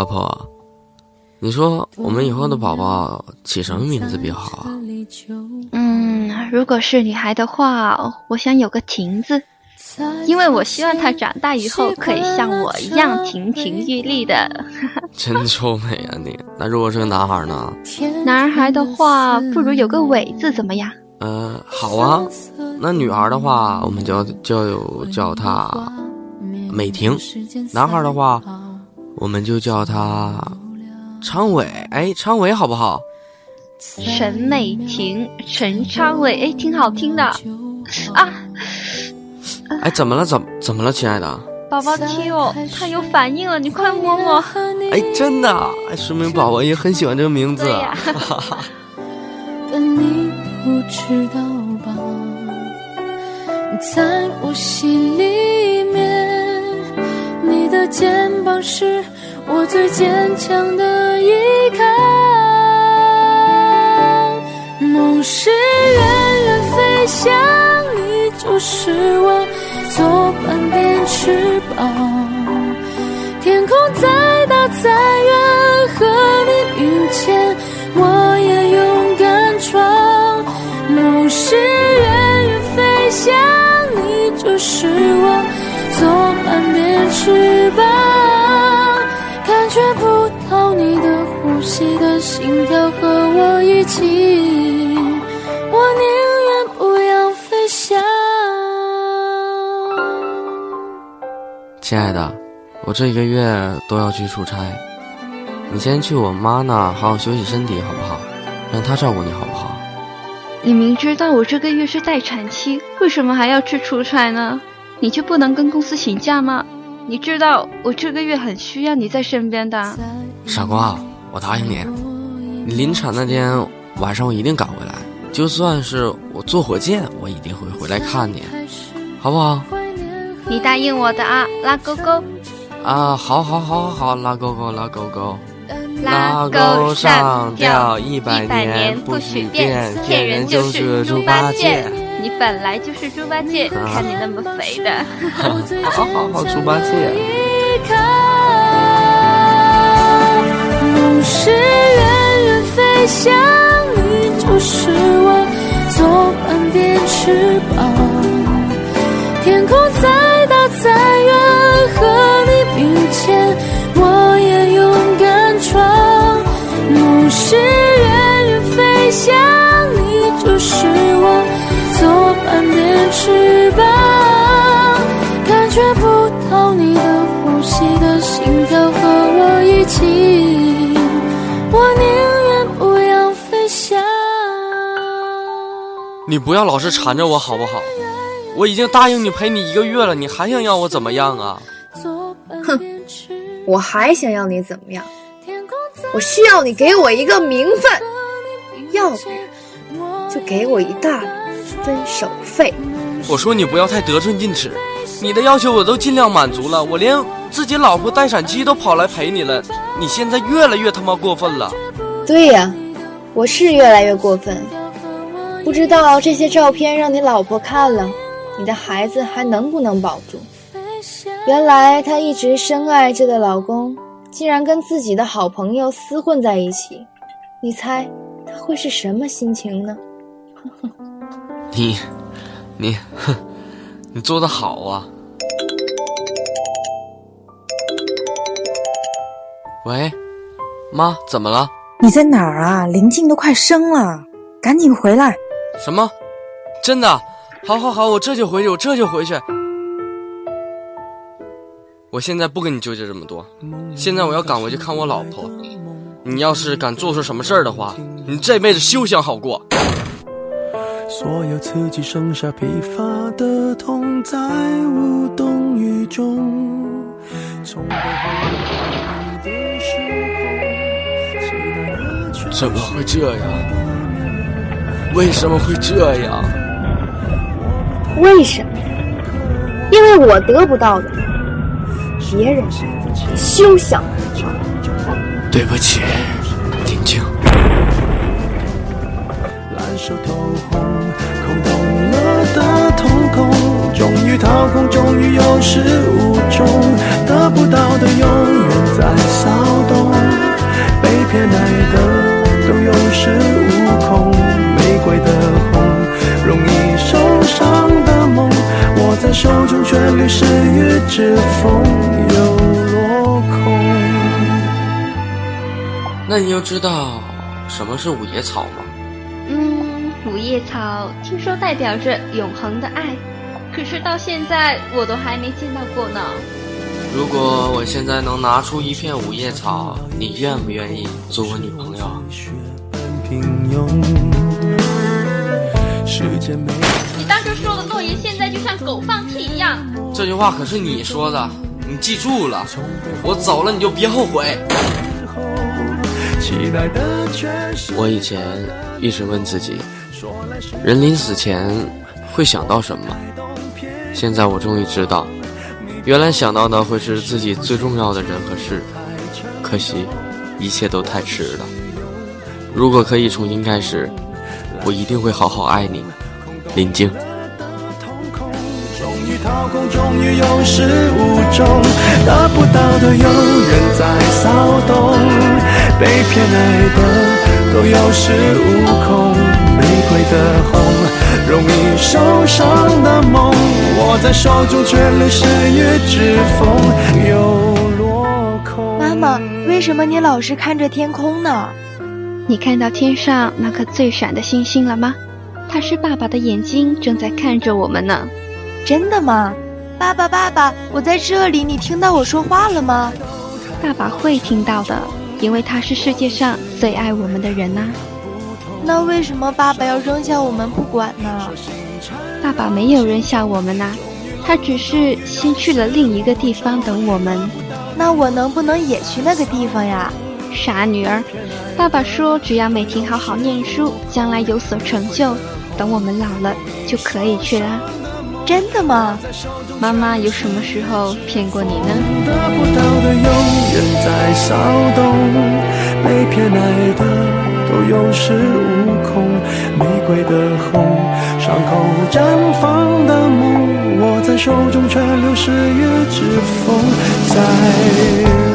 老婆，你说我们以后的宝宝起什么名字比较好啊？嗯，如果是女孩的话，我想有个婷字，因为我希望她长大以后可以像我一样亭亭玉立的。真臭美啊你！那如果是个男孩呢？男孩的话，不如有个伟字怎么样？呃，好啊。那女孩的话，我们就就叫她美婷；男孩的话，我们就叫他昌伟。哎，昌伟好不好？陈美婷、陈昌伟，哎，挺好听的啊。哎，怎么了？怎怎么了，亲爱的？宝宝听哦，他有反应了，你快摸摸。哎，真的，哎，说明宝宝也很喜欢这个名字。在我心里面，你的肩膀是我最坚强的依靠。梦是远远飞翔，你就是我左半边翅膀。天空再大再远，和你并肩，我也勇敢闯。梦是远远飞翔。你就是我左半边翅膀，觉不到你的呼吸的心跳和我一起，我宁愿不要飞翔。亲爱的，我这一个月都要去出差，你先去我妈那好好休息身体好不好？让她照顾你好不好？你明知道我这个月是待产期，为什么还要去出差呢？你就不能跟公司请假吗？你知道我这个月很需要你在身边的。傻瓜，我答应你，你临产那天晚上我一定赶回来，就算是我坐火箭，我一定会回来看你，好不好？你答应我的啊，拉勾勾。啊，好好好好好，拉勾勾拉勾勾。拉钩上吊一百年不许变，骗人就是猪八戒。你本来就是猪八戒，看你那么肥的。好好好，猪八戒。梦是远远飞翔，你就是我左半边翅膀。天空再大再远，我一起，我宁愿不要飞翔。你不要老是缠着我好不好？我已经答应你陪你一个月了，你还想要我怎么样啊？哼，我还想要你怎么样？我需要你给我一个名分，要不然就给我一大分手费。我说你不要太得寸进尺，你的要求我都尽量满足了，我连自己老婆待产期都跑来陪你了，你现在越来越他妈过分了。对呀，我是越来越过分。不知道这些照片让你老婆看了。你的孩子还能不能保住？原来她一直深爱着的老公，竟然跟自己的好朋友厮混在一起。你猜她会是什么心情呢？你，你，哼，你做的好啊！喂，妈，怎么了？你在哪儿啊？林静都快生了，赶紧回来！什么？真的？好，好，好，我这就回去，我这就回去。我现在不跟你纠结这么多，现在我要赶回去看我老婆。你要是敢做出什么事儿的话，你这辈子休想好过。所有刺激剩下疲乏的痛，在无动于衷。怎么会这样？为什么会这样？为什么？因为我得不到的，别人休想得到。对不起，丁静。蓝手透红，空洞了的瞳孔，终于掏空，终于有始无是雨之风又落空。那你又知道什么是五叶草吗？嗯，五叶草听说代表着永恒的爱，可是到现在我都还没见到过呢。如果我现在能拿出一片五叶草，你愿不愿意做我女朋友？你当初说的诺言，现在就像狗放屁一样。这句话可是你说的，你记住了。我走了，你就别后悔。我以前一直问自己，人临死前会想到什么？现在我终于知道，原来想到的会是自己最重要的人和事。可惜，一切都太迟了。如果可以重新开始，我一定会好好爱你，林静。掏空，终于有始无终，得不到的有人在骚动，被偏爱的都有恃无恐。玫瑰的红，容易受伤的梦，握在手中却流失于指缝，又落空。妈妈，为什么你老是看着天空呢？你看到天上那颗最闪的星星了吗？它是爸爸的眼睛，正在看着我们呢。真的吗？爸爸，爸爸，我在这里，你听到我说话了吗？爸爸会听到的，因为他是世界上最爱我们的人呐。那为什么爸爸要扔下我们不管呢？爸爸没有扔下我们呐，他只是先去了另一个地方等我们。那我能不能也去那个地方呀？傻女儿，爸爸说只要每天好好念书，将来有所成就，等我们老了就可以去啦。真的吗？妈妈有什么时候骗过你呢？得不到的永远在骚动，被偏爱的都有恃无恐。玫瑰的红，伤口绽放的梦，握在手中却流失于指缝，在。